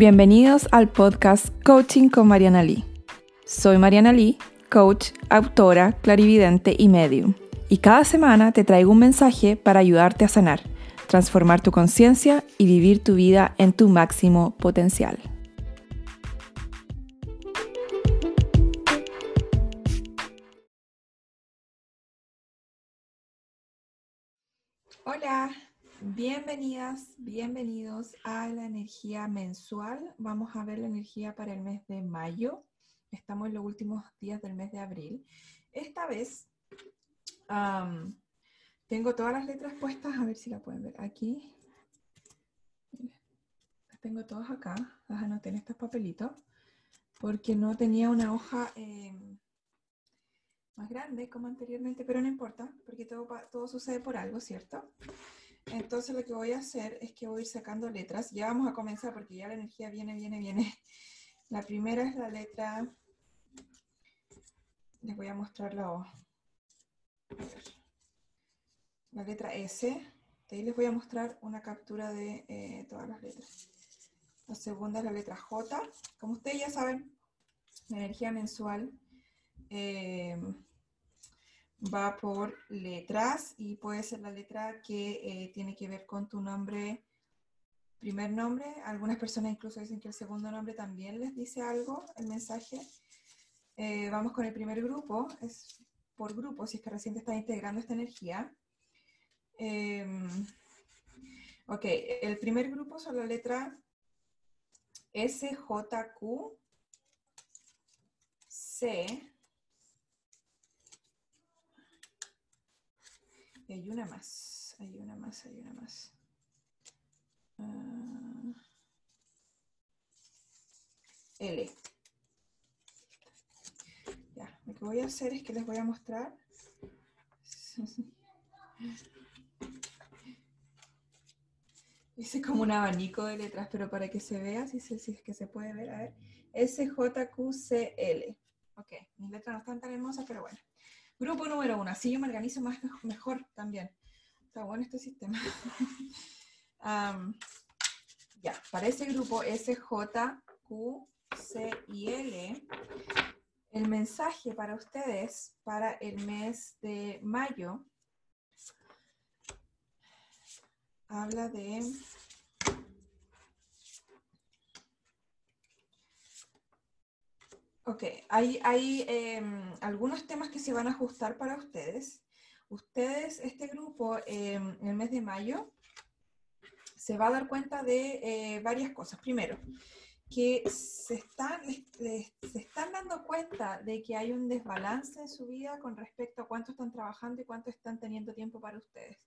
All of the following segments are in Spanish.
Bienvenidos al podcast Coaching con Mariana Lee. Soy Mariana Lee, coach, autora, clarividente y medium. Y cada semana te traigo un mensaje para ayudarte a sanar, transformar tu conciencia y vivir tu vida en tu máximo potencial. Hola, Bienvenidas, bienvenidos a la energía mensual. Vamos a ver la energía para el mes de mayo. Estamos en los últimos días del mes de abril. Esta vez tengo todas las letras puestas, a ver si la pueden ver aquí. Las tengo todas acá, las anoté en estos papelitos, porque no tenía una hoja em, más grande como anteriormente, pero no importa, porque todo, todo sucede por algo, ¿cierto? Entonces lo que voy a hacer es que voy a ir sacando letras. Ya vamos a comenzar porque ya la energía viene, viene, viene. La primera es la letra... Les voy a mostrar la La letra S. De ahí les voy a mostrar una captura de eh, todas las letras. La segunda es la letra J. Como ustedes ya saben, la energía mensual eh, va por letras y puede ser la letra que eh, tiene que ver con tu nombre, primer nombre. Algunas personas incluso dicen que el segundo nombre también les dice algo, el mensaje. Eh, vamos con el primer grupo, es por grupo, si es que recién te está integrando esta energía. Em, ok, el primer grupo son la letra S, J, Q, C, hay una más, hay una más, hay una más. Ah. L. Ya, lo que voy a hacer es que les voy a mostrar. Hice como un abanico de letras, pero para que se vea, si, si es que se puede ver, a ver. S-J-Q-C-L. Ok, mis letras no están tan hermosas, pero bueno. Grupo número uno, así yo me organizo más, mejor también. Está bueno este sistema. ya, para ese grupo S, J, Q, C y L, el mensaje para ustedes para el mes de mayo habla de Ok, hay, hay em, algunos temas que se van a ajustar para ustedes. Ustedes, este grupo, em, en el mes de mayo, se va a dar cuenta de eh, varias cosas. Primero, que se están, se están dando cuenta de que hay un desbalance en su vida con respecto a cuánto están trabajando y cuánto están teniendo tiempo para ustedes.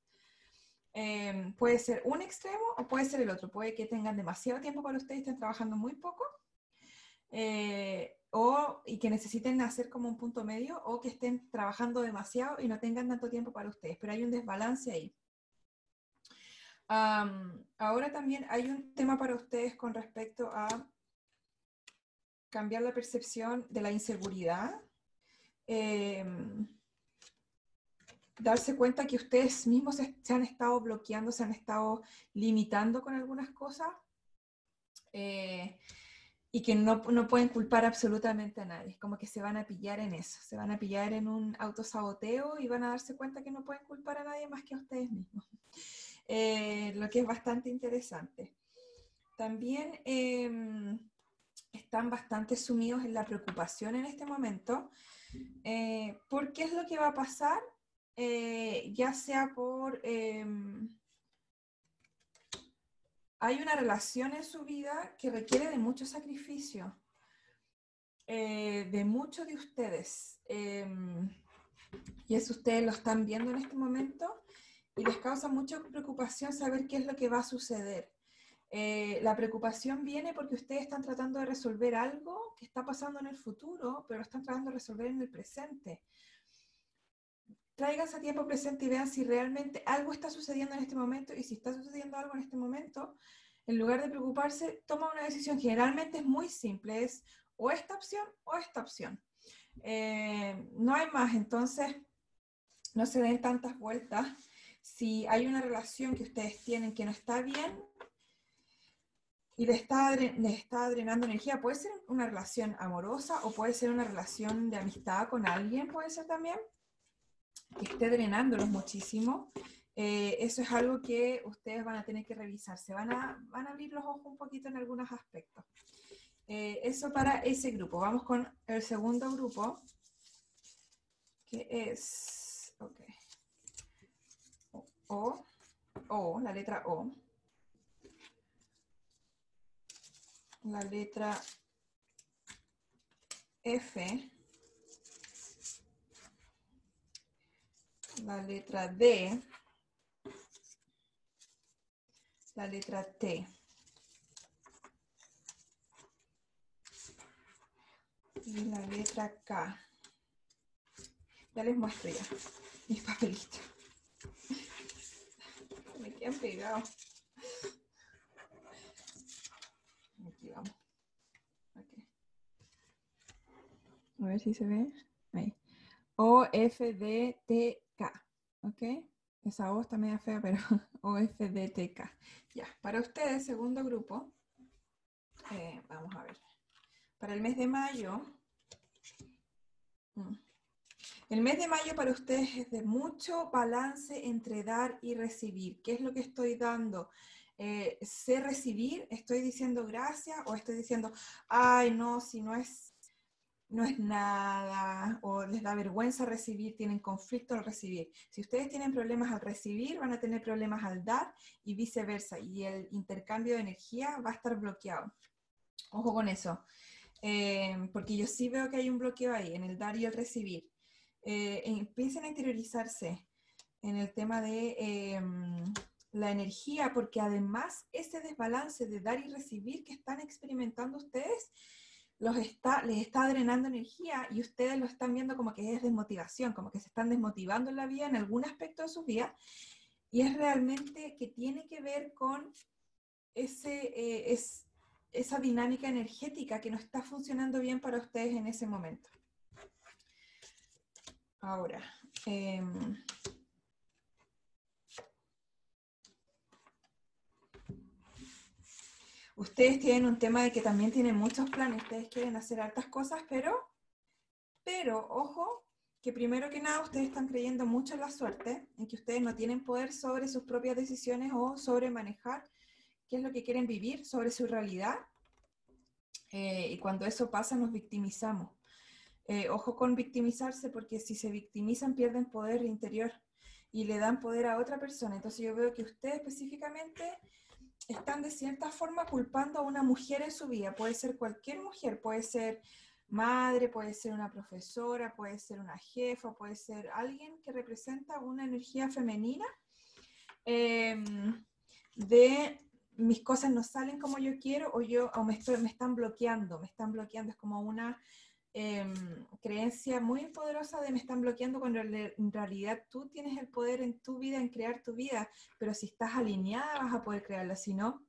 Em, puede ser un extremo o puede ser el otro. Puede que tengan demasiado tiempo para ustedes y estén trabajando muy poco. Eh, o, y que necesiten hacer como un punto medio o que estén trabajando demasiado y no tengan tanto tiempo para ustedes, pero hay un desbalance ahí. ahora también hay un tema para ustedes con respecto a cambiar la percepción de la inseguridad, em, darse cuenta que ustedes mismos se, han estado bloqueando, se han estado limitando con algunas cosas. Eh, y que no, no, pueden culpar absolutamente a nadie, como que se van a pillar en eso, se van a pillar en un autosaboteo y van a darse cuenta que no pueden culpar a nadie más que a ustedes mismos, eh, lo que es bastante interesante. También em, están bastante sumidos en la preocupación en este momento, eh, por qué es lo que va a pasar, eh, ya sea por em, hay una relación en su vida que requiere de mucho sacrificio, eh, de muchos de ustedes. Em, y eso ustedes lo están viendo en este momento y les causa mucha preocupación saber qué es lo que va a suceder. Eh, la preocupación viene porque ustedes están tratando de resolver algo que está pasando en el futuro, pero lo están tratando de resolver en el presente. Tráiganse a tiempo presente y vean si realmente algo está sucediendo en este momento y si está sucediendo algo en este momento, en lugar de preocuparse, toma una decisión. Generalmente es muy simple, es o esta opción o esta opción. Eh, no hay más, entonces no se den tantas vueltas. Si hay una relación que ustedes tienen que no está bien, y le está, le está drenando energía. Puede ser una relación amorosa o puede ser una relación de amistad con alguien, puede ser también, que esté drenándolos muchísimo. Eh, eso es algo que ustedes van a tener que revisar. Se van a, van a abrir los ojos un poquito en algunos aspectos. Eh, eso para ese grupo. Vamos con el segundo grupo, que es, O, O, la letra O. la letra F, la letra D, la letra T. Y la letra K. Ya les muestro ya mis papelitos. Me quedan pegados. A ver si se ve. Ahí. O, F, D, T. ¿Ok? Esa O está media fea, pero O, F, D, T, K. Ya. Para ustedes, segundo grupo. Eh, vamos a ver. Para el mes de mayo. Mm, el mes de mayo para ustedes es de mucho balance entre dar y recibir. ¿Qué es lo que estoy dando? Eh, sé recibir, estoy diciendo gracias o estoy diciendo, ay, no, si no es no es nada o les da vergüenza recibir, tienen conflicto al recibir. Si ustedes tienen problemas al recibir, van a tener problemas al dar y viceversa. Y el intercambio de energía va a estar bloqueado. Ojo con eso. Eh, porque yo sí veo que hay un bloqueo ahí en el dar y el recibir. Eh, empiecen a interiorizarse en el tema de em, la energía, porque además ese desbalance de dar y recibir que están experimentando ustedes, los está, les está drenando energía y ustedes lo están viendo como que es desmotivación, como que se están desmotivando en la vida, en algún aspecto de su vida, y es realmente que tiene que ver con ese, eh, es, esa dinámica energética que no está funcionando bien para ustedes en ese momento. Ahora, em, ustedes tienen un tema de que también tienen muchos planes, ustedes quieren hacer hartas cosas, pero, pero, ojo, que primero que nada ustedes están creyendo mucho en la suerte, en que ustedes no tienen poder sobre sus propias decisiones o sobre manejar qué es lo que quieren vivir, sobre su realidad. Eh, y cuando eso pasa nos victimizamos. Eh, ojo con victimizarse porque si se victimizan pierden poder interior y le dan poder a otra persona. Entonces yo veo que usted específicamente están de cierta forma culpando a una mujer en su vida. Puede ser cualquier mujer, puede ser madre, puede ser una profesora, puede ser una jefa, puede ser alguien que representa una energía femenina em, de mis cosas no salen como yo quiero o yo o me, me están bloqueando, me están bloqueando. Es como una Em, creencia muy poderosa de me están bloqueando cuando en realidad tú tienes el poder en tu vida, en crear tu vida, pero si estás alineada vas a poder crearla, si no,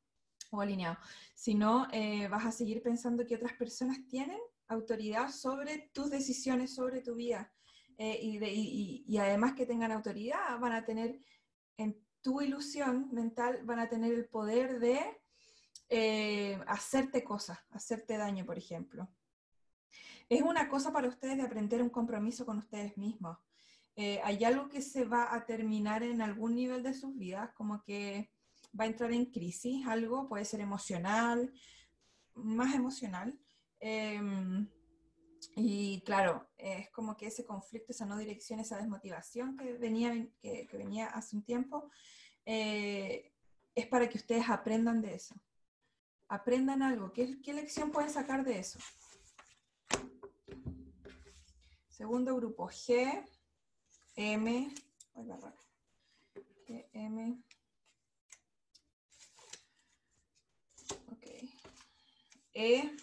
o alineado, si no, eh, vas a seguir pensando que otras personas tienen autoridad sobre tus decisiones, sobre tu vida. Eh, y, además que tengan autoridad, van a tener en tu ilusión mental, van a tener el poder de eh, hacerte cosas, hacerte daño, por ejemplo es una cosa para ustedes de aprender un compromiso con ustedes mismos. Eh, hay algo que se va a terminar en algún nivel de sus vidas, como que va a entrar en crisis, algo puede ser emocional, más emocional. Em, y claro, es como que ese conflicto, esa no dirección, esa desmotivación que venía, que, venía hace un tiempo, eh, es para que ustedes aprendan de eso. Aprendan algo. ¿Qué, ¿Qué lección pueden sacar de eso? Segundo grupo, G, M, G, M, E,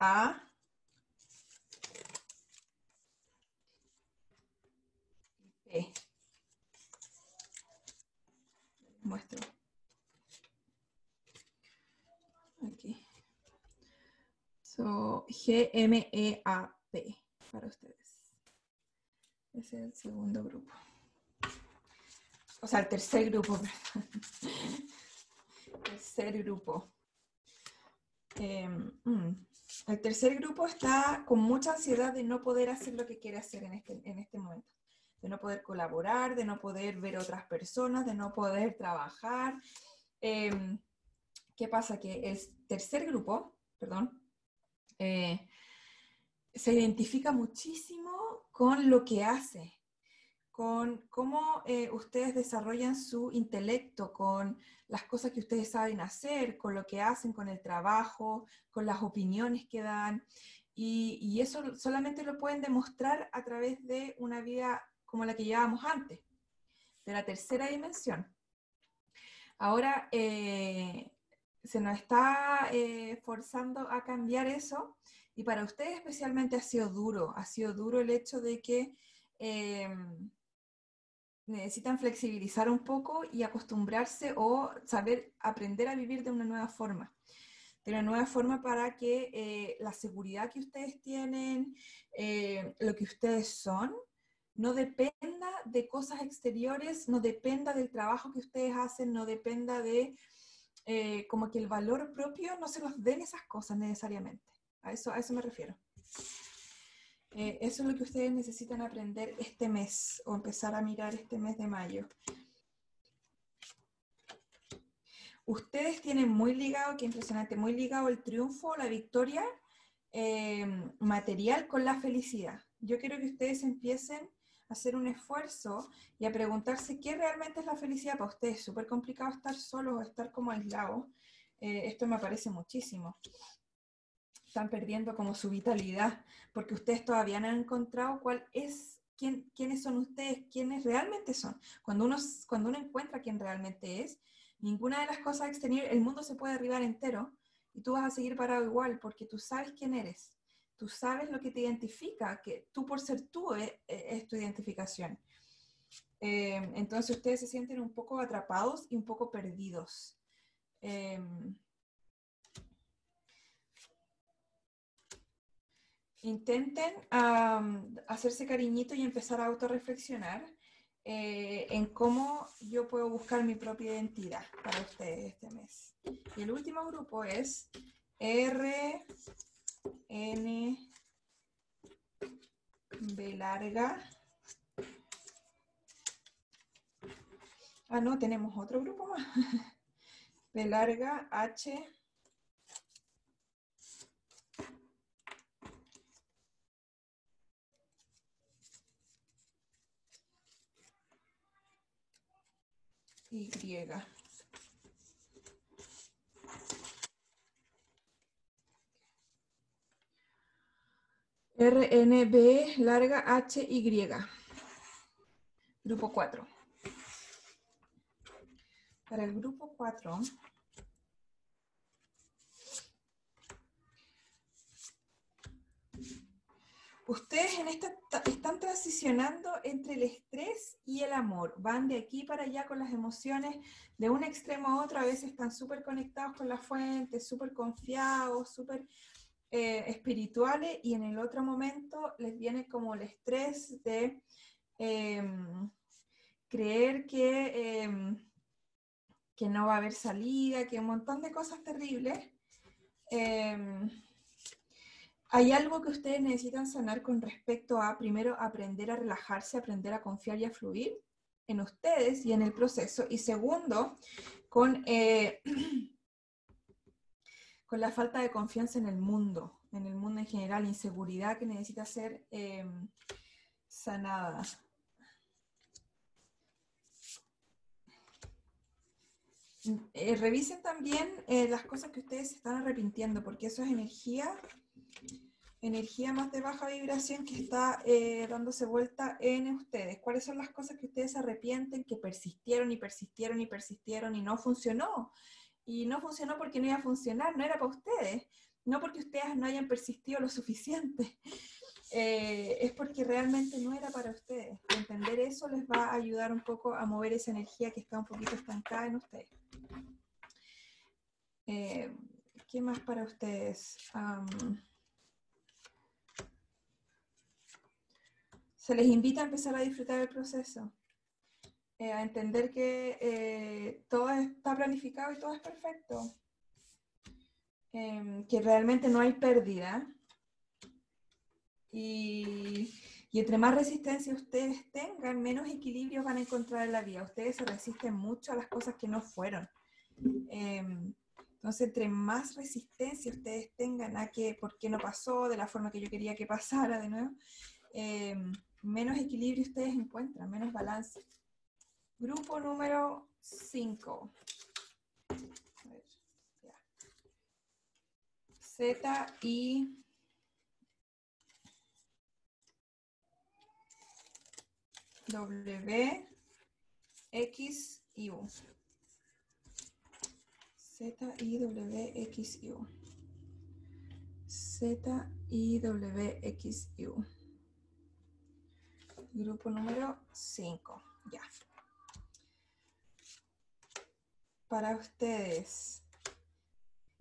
A. Aquí. So, G-M-E-A-P para ustedes. Ese es el segundo grupo. O sea, el tercer grupo, tercer grupo. Em, mm, el tercer grupo está con mucha ansiedad de no poder hacer lo que quiere hacer en este, en este momento, de no poder colaborar, de no poder ver otras personas, de no poder trabajar. Em, ¿Qué pasa? Que el tercer grupo, perdón, eh, se identifica muchísimo con lo que hace, con cómo eh, ustedes desarrollan su intelecto, con las cosas que ustedes saben hacer, con lo que hacen, con el trabajo, con las opiniones que dan. Y, eso solamente lo pueden demostrar a través de una vida como la que llevábamos antes, de la tercera dimensión. Ahora eh, se nos está eh, forzando a cambiar eso y para ustedes especialmente ha sido duro, ha sido duro el hecho de que em, necesitan flexibilizar un poco y acostumbrarse o saber aprender a vivir de una nueva forma. De una nueva forma para que eh, la seguridad que ustedes tienen, eh, lo que ustedes son, no dependa de cosas exteriores, no dependa del trabajo que ustedes hacen, no dependa de eh, como que el valor propio no se los den esas cosas necesariamente. A eso, a eso me refiero. Eh, eso es lo que ustedes necesitan aprender este mes o empezar a mirar este mes de mayo. Ustedes tienen muy ligado, qué impresionante, muy ligado el triunfo, la victoria eh, material con la felicidad. Yo quiero que ustedes empiecen hacer un esfuerzo y a preguntarse qué realmente es la felicidad para ustedes. Es súper complicado estar solos o estar como aislados. Eh, esto me parece muchísimo están perdiendo como su vitalidad, porque ustedes todavía no han encontrado cuál es, quién, quiénes son ustedes, quiénes realmente son. Cuando uno, cuando uno encuentra quién realmente es, ninguna de las cosas exteriores, el mundo se puede derribar entero y tú vas a seguir parado igual, porque tú sabes quién eres, tú sabes lo que te identifica, que tú por ser tú es, es tu identificación. Eh, entonces ustedes se sienten un poco atrapados y un poco perdidos. Eh, intenten hacerse cariñito y empezar a autorreflexionar eh, en cómo yo puedo buscar mi propia identidad para ustedes este mes. Y el último grupo es R, N, B larga. Ah, no, tenemos otro grupo más. B larga, H, Y. RNB larga HY. Grupo 4. Para el grupo 4 Ustedes están transicionando entre el estrés y el amor. Van de aquí para allá con las emociones de un extremo a otro. A veces están súper conectados con la fuente, súper confiados, súper eh, espirituales. Y en el otro momento les viene como el estrés de em, creer que, em, que no va a haber salida, que un montón de cosas terribles. Em, ¿Hay algo que ustedes necesitan sanar con respecto a, primero, aprender a relajarse, aprender a confiar y a fluir en ustedes y en el proceso? Y segundo, con, eh, con la falta de confianza en el mundo, en el mundo en general, inseguridad que necesita ser em, sanada. Eh, revisen también eh, las cosas que ustedes están arrepintiendo, porque eso es energía energía más de baja vibración que está eh, dándose vuelta en ustedes. ¿Cuáles son las cosas que ustedes arrepienten, que persistieron y persistieron y persistieron y no funcionó? Y no funcionó porque no iba a funcionar, no era para ustedes, no porque ustedes no hayan persistido lo suficiente, eh, es porque realmente no era para ustedes. Entender eso les va a ayudar un poco a mover esa energía que está un poquito estancada en ustedes. Eh, ¿Qué más para ustedes? se les invita a empezar a disfrutar el proceso. Eh, a entender que eh, todo está planificado y todo es perfecto, em, que realmente no hay pérdida. Y, y, entre más resistencia ustedes tengan, menos equilibrios van a encontrar en la vida. Ustedes se resisten mucho a las cosas que no fueron. Em, entonces, entre más resistencia ustedes tengan a que, por qué no pasó de la forma que yo quería que pasara de nuevo, em, menos equilibrio ustedes encuentran, menos balance. Grupo número 5. Z y W, X y U. Z, I, W, X, U. Z, I, W, X, U. Grupo número 5. Ya para ustedes.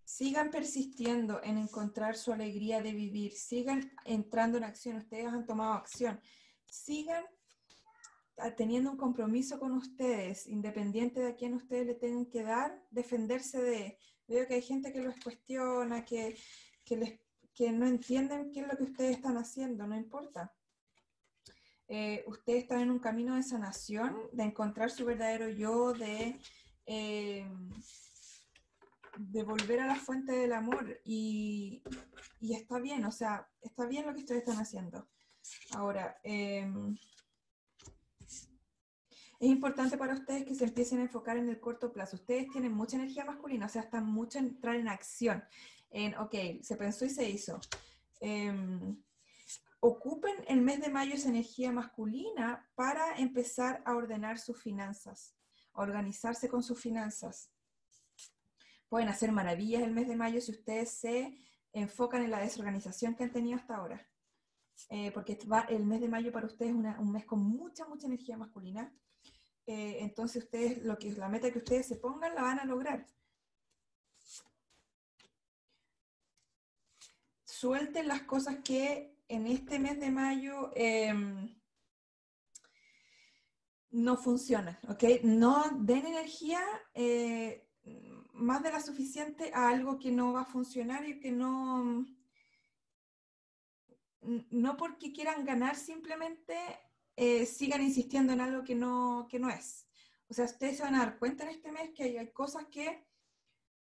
Sigan persistiendo en encontrar su alegría de vivir, sigan entrando en acción, ustedes han tomado acción, sigan teniendo un compromiso con ustedes, independiente de a quién ustedes le tengan que dar, defenderse de. Veo que hay gente que los cuestiona, que, les, que no entienden qué es lo que ustedes están haciendo, no importa. Eh, ustedes están en un camino de sanación, de encontrar su verdadero yo, de eh, de volver a la fuente del amor y, está bien, o sea, está bien lo que ustedes están haciendo. Ahora, em, es importante para ustedes que se empiecen a enfocar en el corto plazo. Ustedes tienen mucha energía masculina, o sea, están mucho en entrar en acción. En, ok, se pensó y se hizo. Em, ocupen el mes de mayo esa energía masculina para empezar a ordenar sus finanzas organizarse con sus finanzas. Pueden hacer maravillas el mes de mayo si ustedes se enfocan en la desorganización que han tenido hasta ahora. Eh, porque va, el mes de mayo para ustedes es un mes con mucha, mucha energía masculina. Eh, entonces ustedes, lo que la meta que ustedes se pongan, la van a lograr. Suelten las cosas que en este mes de mayo em, no funciona, ¿ok? No den energía eh, más de la suficiente a algo que no va a funcionar y que no, no porque quieran ganar simplemente eh, sigan insistiendo en algo que no, que no es. O sea, ustedes se van a dar cuenta en este mes que hay, cosas que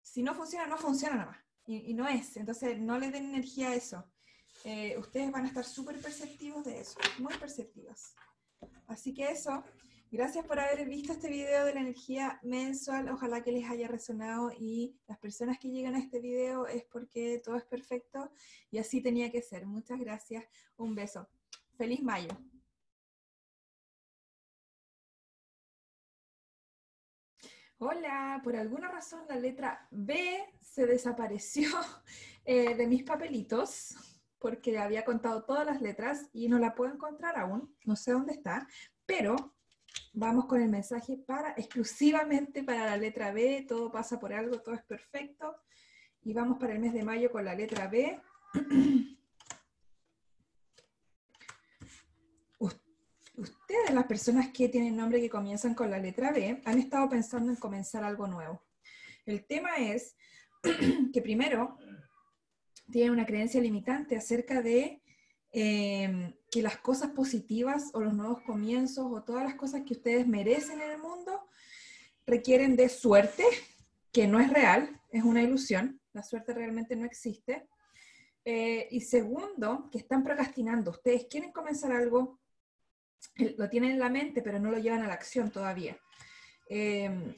si no funcionan, no funcionan nada más. Y, no es. Entonces, no le den energía a eso. Eh, ustedes van a estar súper perceptivos de eso, muy perceptivas. Así que eso, Gracias por haber visto este video de la energía mensual. Ojalá que les haya resonado y las personas que llegan a este video es porque todo es perfecto y así tenía que ser. Muchas gracias. Un beso. Feliz mayo. Hola, por alguna razón la letra B se desapareció eh, de mis papelitos porque había contado todas las letras y no la puedo encontrar aún, no sé dónde está, pero vamos con el mensaje para exclusivamente para la letra B, todo pasa por algo, todo es perfecto. Y vamos para el mes de mayo con la letra B. Ustedes, las personas que tienen nombre que comienzan con la letra B, han estado pensando en comenzar algo nuevo. El tema es que primero tienen una creencia limitante acerca de Em, que las cosas positivas o los nuevos comienzos o todas las cosas que ustedes merecen en el mundo requieren de suerte, que no es real, es una ilusión, la suerte realmente no existe. Eh, y segundo, que están procrastinando. Ustedes quieren comenzar algo, lo tienen en la mente, pero no lo llevan a la acción todavía. Em,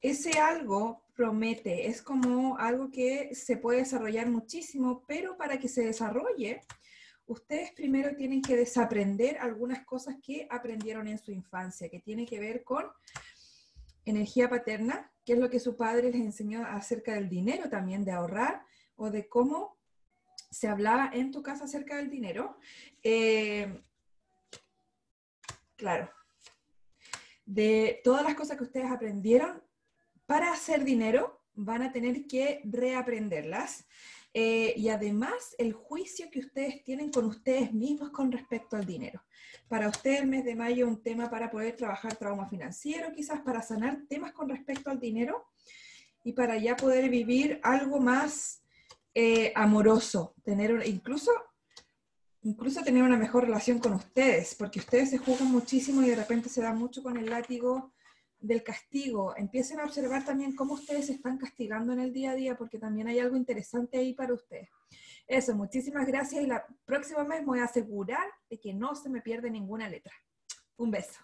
ese algo promete, es como algo que se puede desarrollar muchísimo, pero para que se desarrolle, ustedes primero tienen que desaprender algunas cosas que aprendieron en su infancia, que tiene que ver con energía paterna, que es lo que su padre les enseñó acerca del dinero también, de ahorrar o de cómo se hablaba en tu casa acerca del dinero. Eh, claro, de todas las cosas que ustedes aprendieron para hacer dinero, van a tener que reaprenderlas. Eh, y además el juicio que ustedes tienen con ustedes mismos con respecto al dinero. Para ustedes el mes de mayo un tema para poder trabajar trauma financiero, quizás para sanar temas con respecto al dinero y para ya poder vivir algo más eh, amoroso, tener incluso incluso tener una mejor relación con ustedes, porque ustedes se juzgan muchísimo y de repente se dan mucho con el látigo del castigo. Empiecen a observar también cómo ustedes se están castigando en el día a día, porque también hay algo interesante ahí para ustedes. Eso, muchísimas gracias y la próxima vez voy a asegurar de que no se me pierde ninguna letra. Un beso.